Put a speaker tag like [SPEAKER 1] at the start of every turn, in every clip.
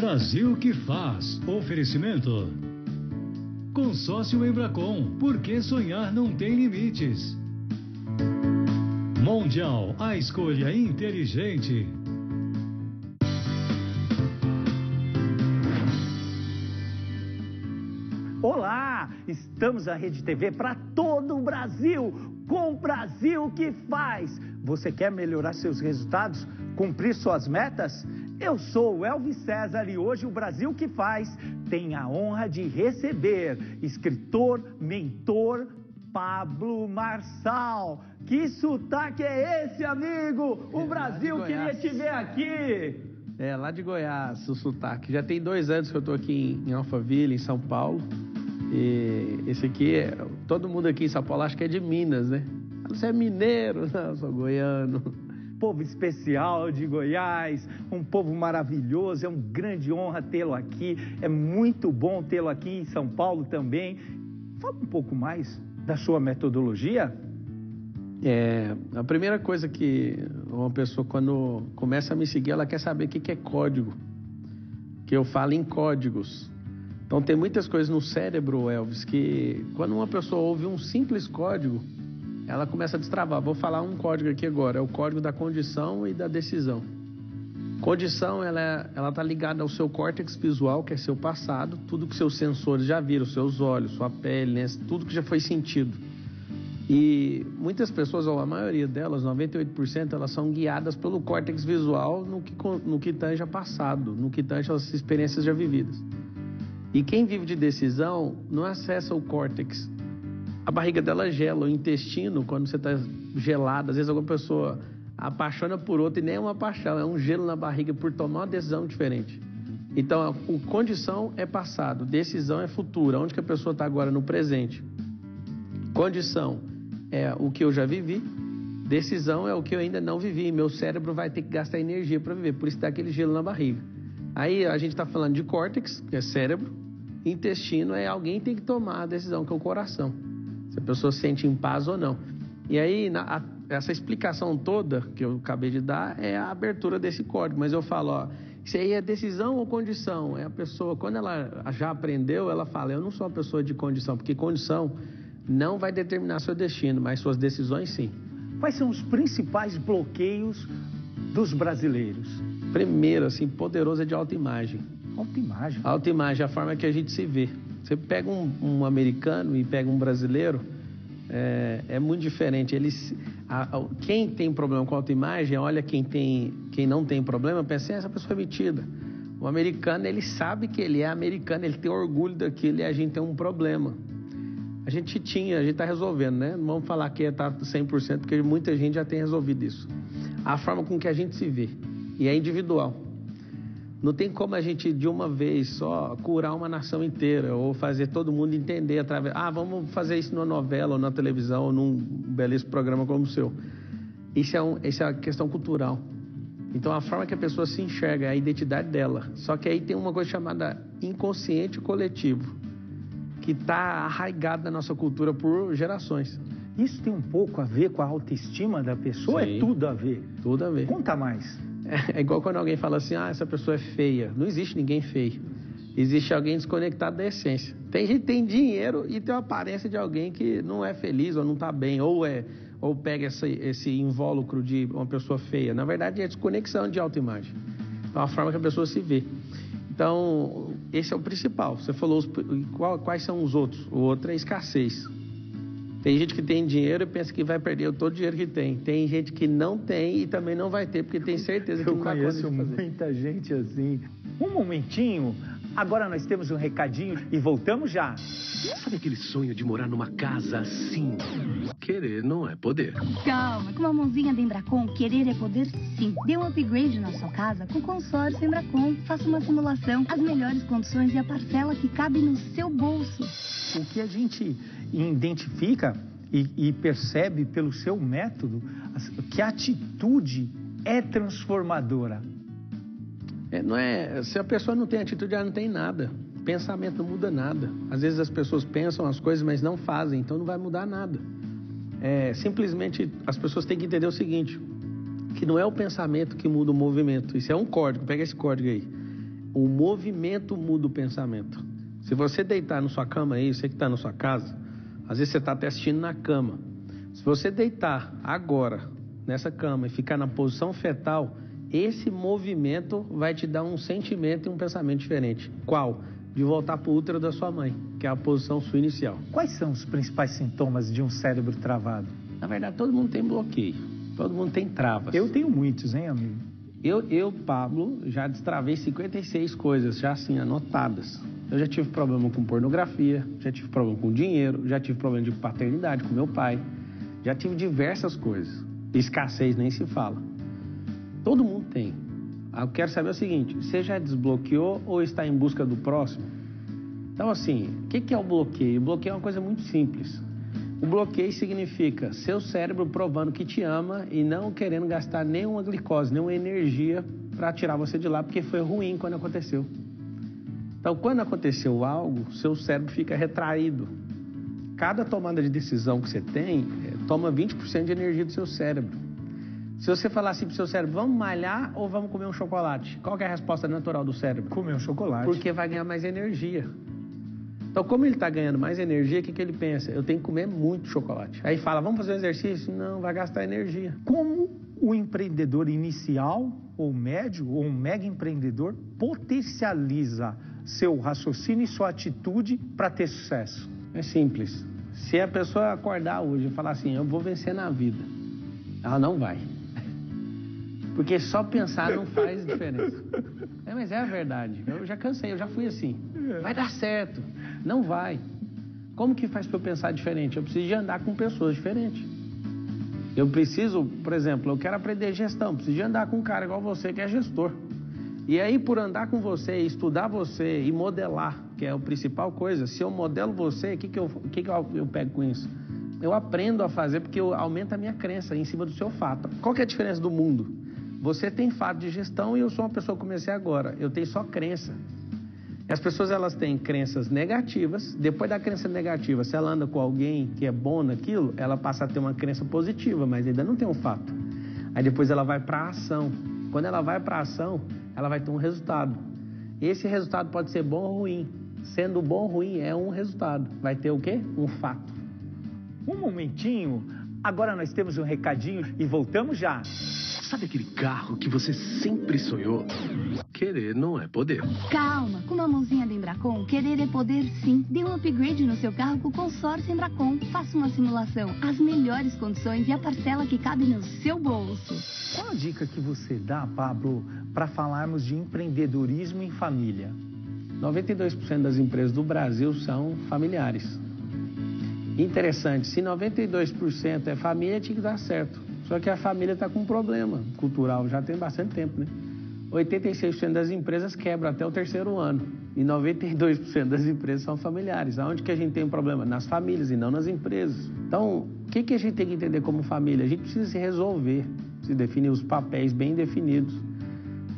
[SPEAKER 1] Brasil que faz. Oferecimento. Consórcio Embracon. Porque sonhar não tem limites. Mundial, a escolha inteligente.
[SPEAKER 2] Olá, estamos na Rede TV para todo o Brasil, com o Brasil que faz. Você quer melhorar seus resultados, cumprir suas metas? Eu sou o Elvis César e hoje o Brasil que faz tem a honra de receber escritor, mentor Pablo Marçal. Que sotaque é esse, amigo? O
[SPEAKER 3] É,
[SPEAKER 2] Brasil queria te ver aqui.
[SPEAKER 3] É, lá de Goiás, o sotaque. Já tem dois anos que eu tô aqui em, em Alphaville, em São Paulo. E esse aqui, é, todo mundo aqui em São Paulo acha que é de Minas, né? Ah, Você é mineiro? Não, eu sou goiano.
[SPEAKER 2] Povo especial de Goiás, um povo maravilhoso, é uma grande honra tê-lo aqui, é muito bom tê-lo aqui em São Paulo também. Fala um pouco mais da sua metodologia.
[SPEAKER 3] É, a primeira coisa que uma pessoa, quando começa a me seguir, ela quer saber o que é código. Que eu falo em códigos. Então, tem muitas coisas no cérebro, Elvis, que quando uma pessoa ouve um simples código, ela começa a destravar. Vou falar um código aqui agora, é o código da condição e da decisão. Condição, ela ela está ligada ao seu córtex visual, que é seu passado, tudo que seus sensores já viram, seus olhos, sua pele, né? tudo que já foi sentido. E muitas pessoas, ou a maioria delas, 98%, elas são guiadas pelo córtex visual no que, no que tange a passado, no que tange as experiências já vividas. E quem vive de decisão não acessa o córtex. A barriga dela gela, o intestino, quando você está gelado, às vezes alguma pessoa apaixona por outra e nem é uma paixão, é um gelo na barriga por tomar uma decisão diferente. Então, o condição é passado, decisão é futura, onde que a pessoa está agora no presente. Condição é o que eu já vivi, decisão é o que eu ainda não vivi. Meu cérebro vai ter que gastar energia para viver, por isso dá aquele gelo na barriga. Aí a gente está falando de córtex, que é cérebro, intestino é alguém que tem que tomar a decisão, que é o coração. A pessoa se sente em paz ou não. E aí, na- a- essa explicação toda que eu acabei de dar é a abertura desse código. Mas eu falo, ó, isso aí é decisão ou condição? É a pessoa, quando ela já aprendeu, ela fala, eu não sou uma pessoa de condição, porque condição não vai determinar seu destino, mas suas decisões sim.
[SPEAKER 2] Quais são os principais bloqueios dos brasileiros?
[SPEAKER 3] Primeiro, assim, poderoso é de autoimagem.
[SPEAKER 2] Autoimagem.
[SPEAKER 3] Autoimagem a forma que a gente se vê. Você pega um, um americano e pega um brasileiro, é, é muito diferente. Eles, a- a- quem tem problema com autoimagem, olha quem, tem, quem não tem problema, pensa, "Ah, essa pessoa é metida. O americano, ele sabe que ele é americano, ele tem orgulho daquilo e a gente tem um problema. A gente tinha, a gente está resolvendo, né? Não vamos falar que está 100%, porque muita gente já tem resolvido isso. A forma com que a gente se vê. E é individual. Não tem como a gente, de uma vez só, curar uma nação inteira ou fazer todo mundo entender através. Ah, vamos fazer isso numa novela ou na televisão ou num belíssimo programa como o seu. Isso é, um, isso é uma questão cultural. Então, a forma que a pessoa se enxerga é a identidade dela. Só que aí tem uma coisa chamada inconsciente coletivo, que está arraigado na nossa cultura por gerações.
[SPEAKER 2] Isso tem um pouco a ver com a autoestima da pessoa?
[SPEAKER 3] Sim.
[SPEAKER 2] É tudo a ver.
[SPEAKER 3] Tudo a ver.
[SPEAKER 2] Conta mais.
[SPEAKER 3] É, é igual quando alguém fala assim, ah, essa pessoa é feia. Não existe ninguém feio. Existe alguém desconectado da essência. Tem gente que tem dinheiro e tem uma aparência de alguém que não é feliz ou não está bem, ou é ou pega esse, esse invólucro de uma pessoa feia. Na verdade, é desconexão de autoimagem. É uma forma que a pessoa se vê. Então, esse é o principal. Você falou os- qual- quais são os outros. O outro é escassez. Tem gente que tem dinheiro e pensa que vai perder todo o dinheiro que tem. Tem gente que não tem e também não vai ter, porque tem certeza que
[SPEAKER 2] Eu
[SPEAKER 3] não dá conta
[SPEAKER 2] conheço
[SPEAKER 3] de fazer.
[SPEAKER 2] muita gente assim. Um momentinho. Agora nós temos um recadinho e voltamos já.
[SPEAKER 4] Sabe aquele sonho de morar numa casa assim? Querer não é poder.
[SPEAKER 5] Calma, com uma mãozinha da Embracon, querer é poder sim. Dê um upgrade na sua casa com consórcio Embracon. Faça uma simulação, as melhores condições e a parcela que cabe no seu bolso.
[SPEAKER 2] O que a gente identifica e, e percebe pelo seu método, que a atitude é transformadora.
[SPEAKER 3] É, não é, se a pessoa não tem atitude, ela não tem nada. Pensamento não muda nada. Às vezes as pessoas pensam as coisas, mas não fazem, então não vai mudar nada. É, simplesmente as pessoas têm que entender o seguinte: que não é o pensamento que muda o movimento. Isso é um código, pega esse código aí. O movimento muda o pensamento. Se você deitar na sua cama aí, você que está na sua casa, às vezes você está até assistindo na cama. Se você deitar agora nessa cama e ficar na posição fetal, esse movimento vai te dar um sentimento e um pensamento diferente. Qual? De voltar para o útero da sua mãe, que é a posição sua inicial.
[SPEAKER 2] Quais são os principais sintomas de um cérebro travado?
[SPEAKER 3] Na verdade, todo mundo tem bloqueio, todo mundo tem travas.
[SPEAKER 2] Eu tenho muitos, hein, amigo?
[SPEAKER 3] Eu, eu, Pablo, já destravei 56 coisas, já assim, anotadas. Eu já tive problema com pornografia, já tive problema com dinheiro, já tive problema de paternidade com meu pai, já tive diversas coisas. Escassez nem se fala. Todo mundo tem. Eu quero saber o seguinte: você já desbloqueou ou está em busca do próximo? Então, assim, o que é o bloqueio? O bloqueio é uma coisa muito simples. O bloqueio significa seu cérebro provando que te ama e não querendo gastar nenhuma glicose, nenhuma energia para tirar você de lá, porque foi ruim quando aconteceu. Então, quando aconteceu algo, seu cérebro fica retraído. Cada tomada de decisão que você tem eh, toma 20% de energia do seu cérebro. Se você falar assim pro seu cérebro, vamos malhar ou vamos comer um chocolate? Qual é a resposta natural do cérebro?
[SPEAKER 2] Comer um chocolate.
[SPEAKER 3] Porque vai ganhar mais energia. Então, como ele está ganhando mais energia, o que, que ele pensa? Eu tenho que comer muito chocolate. Aí fala, vamos fazer um exercício? Não, vai gastar energia.
[SPEAKER 2] Como o empreendedor inicial, ou médio, ou um mega empreendedor, potencializa seu raciocínio e sua atitude para ter sucesso?
[SPEAKER 3] É simples. Se a pessoa acordar hoje e falar assim, eu vou vencer na vida, ela não vai. Porque só pensar não faz diferença. É, mas é a verdade. Eu já cansei, eu já fui assim. Vai dar certo. Não vai. Como que faz para eu pensar diferente? Eu preciso de andar com pessoas diferentes. Eu preciso, por exemplo, eu quero aprender gestão, preciso de andar com um cara igual você que é gestor. E aí, por andar com você, estudar você e modelar, que é a principal coisa, se eu modelo você, o que, que, eu, que, que eu, eu pego com isso? Eu aprendo a fazer porque eu aumento a minha crença em cima do seu fato. Qual que é a diferença do mundo? Você tem fato de gestão e eu sou uma pessoa que comecei agora. Eu tenho só crença. As pessoas elas têm crenças negativas. Depois da crença negativa, se ela anda com alguém que é bom naquilo, ela passa a ter uma crença positiva, mas ainda não tem um fato. Aí depois ela vai para a ação. Quando ela vai para a ação, ela vai ter um resultado. Esse resultado pode ser bom ou ruim. Sendo bom ou ruim é um resultado. Vai ter o quê? Um fato.
[SPEAKER 2] Um momentinho. Agora nós temos um recadinho e voltamos já.
[SPEAKER 4] Sabe aquele carro que você sempre sonhou? Querer não é poder.
[SPEAKER 5] Calma, com uma mãozinha da Embracon, querer é poder sim. Dê um upgrade no seu carro com o consórcio Embracon. Faça uma simulação, as melhores condições e a parcela que cabe no seu bolso.
[SPEAKER 2] Qual a dica que você dá, Pablo, para falarmos de empreendedorismo em família?
[SPEAKER 3] 92% das empresas do Brasil são familiares. Interessante, se 92% é família, tinha que dar certo. Só que a família está com um problema cultural, já tem bastante tempo, né? 86% das empresas quebram até o terceiro ano e 92% das empresas são familiares. Aonde que a gente tem um problema? Nas famílias e não nas empresas. Então, o que, que a gente tem que entender como família? A gente precisa se resolver, se definir os papéis bem definidos.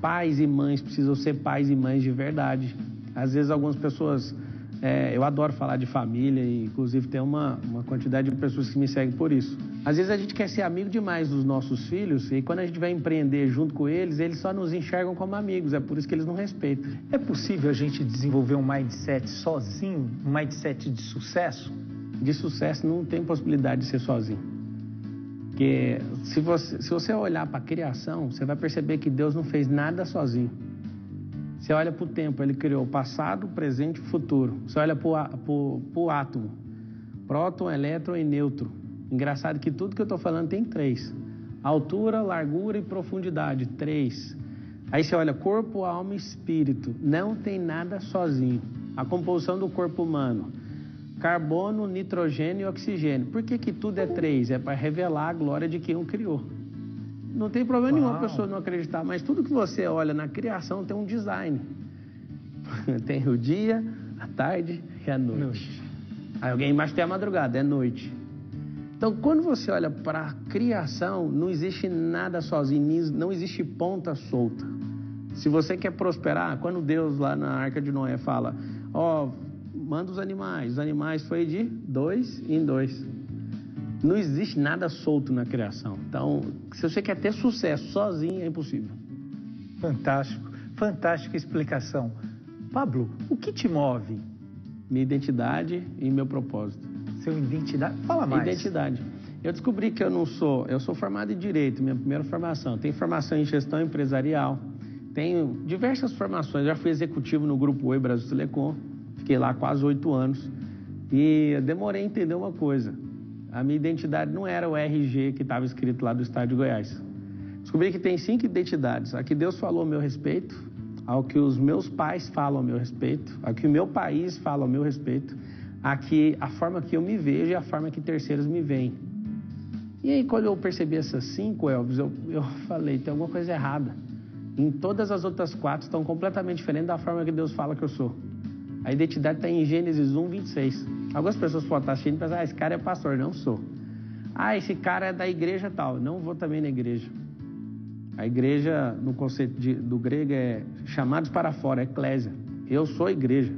[SPEAKER 3] Pais e mães precisam ser pais e mães de verdade. Às vezes algumas pessoas é, eu adoro falar de família e, inclusive, tem uma, uma quantidade de pessoas que me seguem por isso. Às vezes a gente quer ser amigo demais dos nossos filhos e quando a gente vai empreender junto com eles, eles só nos enxergam como amigos. É por isso que eles não respeitam.
[SPEAKER 2] É possível a gente desenvolver um mindset sozinho, um mindset de sucesso?
[SPEAKER 3] De sucesso não tem possibilidade de ser sozinho. Porque se você, se você olhar para a criação, você vai perceber que Deus não fez nada sozinho. Você olha para o tempo, ele criou passado, presente e futuro. Você olha para o átomo, próton, elétron e nêutron. Engraçado que tudo que eu estou falando tem três: altura, largura e profundidade. Três. Aí você olha corpo, alma e espírito. Não tem nada sozinho. A composição do corpo humano: carbono, nitrogênio e oxigênio. Por que, que tudo é três? É para revelar a glória de quem o criou. Não tem problema Uau. nenhum a pessoa não acreditar, mas tudo que você olha na criação tem um design. tem o dia, a tarde e a noite. noite. Aí alguém mais tem a madrugada, é noite. Então, quando você olha para a criação, não existe nada sozinho, não existe ponta solta. Se você quer prosperar, quando Deus lá na Arca de Noé fala, ó, oh, manda os animais, os animais foi de dois em dois. Não existe nada solto na criação. Então, se você quer ter sucesso sozinho, é impossível.
[SPEAKER 2] Fantástico. Fantástica explicação. Pablo, o que te move?
[SPEAKER 3] Minha identidade e meu propósito.
[SPEAKER 2] Seu identidade? Fala mais.
[SPEAKER 3] Identidade. Eu descobri que eu não sou, eu sou formado em direito, minha primeira formação. Tenho formação em gestão empresarial, tenho diversas formações. Já fui executivo no Grupo Oi Brasil Telecom, fiquei lá quase oito anos. E demorei a entender uma coisa: a minha identidade não era o RG que estava escrito lá do Estado de Goiás. Descobri que tem cinco identidades: a que Deus falou a meu respeito, ao que os meus pais falam a meu respeito, a que o meu país fala a meu respeito, a, que, a forma que eu me vejo e a forma que terceiros me veem. E aí, quando eu percebi essas cinco, Elvis, eu, eu falei: tem alguma coisa errada. Em todas as outras quatro estão completamente diferentes da forma que Deus fala que eu sou. A identidade está em Gênesis 1, 26. Algumas pessoas podem estar assistindo e pensar, ah, esse cara é pastor. Não sou. Ah, esse cara é da igreja tal. Não vou também na igreja. A igreja, no conceito de, do grego, é chamados para fora, é eclésia. Eu sou igreja.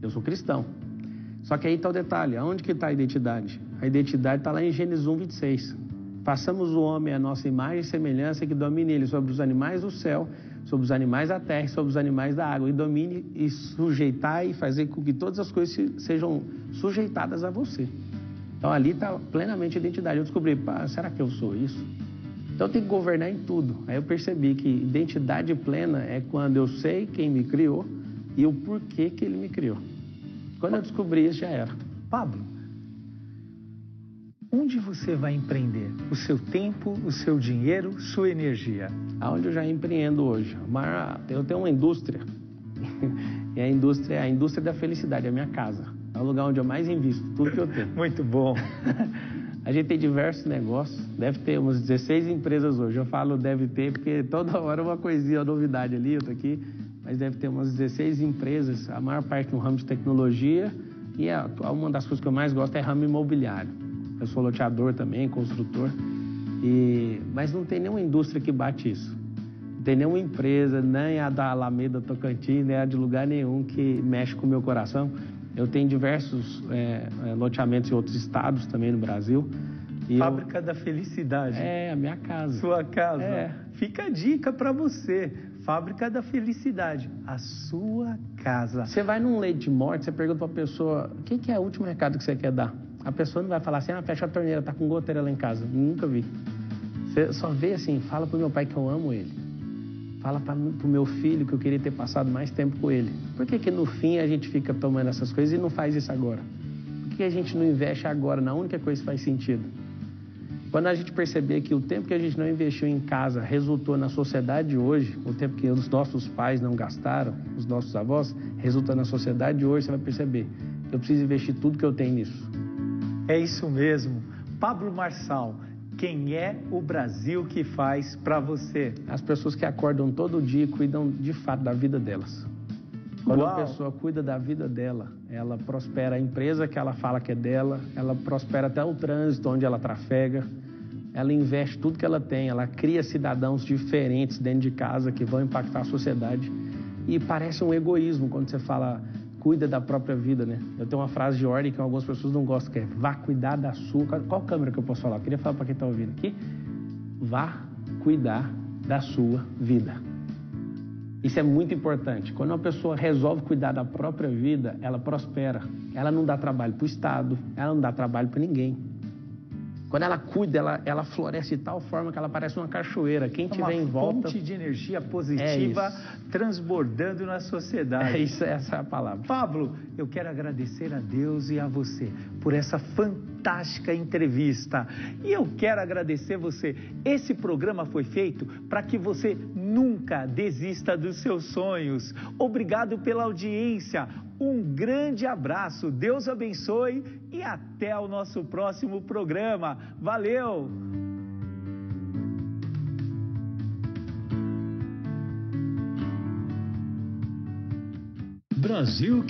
[SPEAKER 3] Eu sou cristão. Só que aí está o detalhe. Aonde que está a identidade? A identidade está lá em Gênesis 1, 26. Façamos o homem a nossa imagem e semelhança que domine ele sobre os animais do céu, sobre os animais da terra e sobre os animais da água. E domine e sujeitar e fazer com que todas as coisas sejam sujeitadas a você. Então ali está plenamente a identidade. Eu descobri, será que eu sou isso? Então eu tenho que governar em tudo. Aí eu percebi que identidade plena é quando eu sei quem me criou e o porquê que ele me criou. Quando eu descobri isso, já era.
[SPEAKER 2] Pablo, onde você vai empreender? O seu tempo, o seu dinheiro, sua energia?
[SPEAKER 3] Aonde eu já empreendo hoje? Eu tenho uma indústria. e a indústria é a indústria da felicidade, é a minha casa. É o lugar onde eu mais invisto, tudo que eu tenho.
[SPEAKER 2] Muito bom.
[SPEAKER 3] A gente tem diversos negócios, deve ter umas 16 empresas hoje. Eu falo deve ter porque toda hora uma coisinha, uma novidade ali, eu tô aqui. Mas deve ter umas 16 empresas, a maior parte no ramo de tecnologia. E a, uma das coisas que eu mais gosto é ramo imobiliário. Eu sou loteador também, construtor. E, mas não tem nenhuma indústria que bate isso. Não tem nenhuma empresa, nem a da Alameda Tocantins, nem a de lugar nenhum que mexe com o meu coração. Eu tenho diversos é, loteamentos em outros estados também no Brasil.
[SPEAKER 2] Fábrica eu... da Felicidade.
[SPEAKER 3] É, a minha casa.
[SPEAKER 2] Sua casa. É. Fica a dica para você. Fábrica da Felicidade, a sua casa.
[SPEAKER 3] Você vai num leite de morte, você pergunta para a pessoa, o que, que, é o último recado que você quer dar? A pessoa não vai falar assim, ah, fecha a torneira, tá com goteira lá em casa. Nunca vi. Você só vê assim, fala pro meu pai que eu amo ele. Fala para o meu filho que eu queria ter passado mais tempo com ele. Por que, que no fim a gente fica tomando essas coisas e não faz isso agora? Por que a gente não investe agora na única coisa que faz sentido? Quando a gente perceber que o tempo que a gente não investiu em casa resultou na sociedade de hoje, o tempo que os nossos pais não gastaram, os nossos avós, resulta na sociedade de hoje, você vai perceber. Eu preciso investir tudo que eu tenho nisso.
[SPEAKER 2] É isso mesmo. Pablo Marçal, quem é o Brasil que faz para você?
[SPEAKER 3] As pessoas que acordam todo dia e cuidam de fato da vida delas. Quando Uau. a pessoa cuida da vida dela, ela prospera a empresa que ela fala que é dela, ela prospera até o trânsito onde ela trafega, ela investe tudo que ela tem, ela cria cidadãos diferentes dentro de casa que vão impactar a sociedade. E parece um egoísmo quando você fala cuida da própria vida, né? Eu tenho uma frase de ordem que algumas pessoas não gostam, que é vá cuidar da sua. Qual câmera que eu posso falar? Eu queria falar para quem está ouvindo aqui. Vá cuidar da sua vida. Isso é muito importante. Quando uma pessoa resolve cuidar da própria vida, ela prospera. Ela não dá trabalho para o Estado, ela não dá trabalho para ninguém. Quando ela cuida, ela, ela floresce de tal forma que ela parece uma cachoeira. Quem tiver em volta.
[SPEAKER 2] Uma fonte de energia positiva é transbordando na sociedade.
[SPEAKER 3] É isso, essa é a palavra.
[SPEAKER 2] Pablo, eu quero agradecer a Deus e a você por essa fantástica entrevista. E eu quero agradecer você. Esse programa foi feito para que você nunca desista dos seus sonhos. Obrigado pela audiência. Um grande abraço, Deus abençoe e até o nosso próximo programa. Valeu!
[SPEAKER 1] Brasil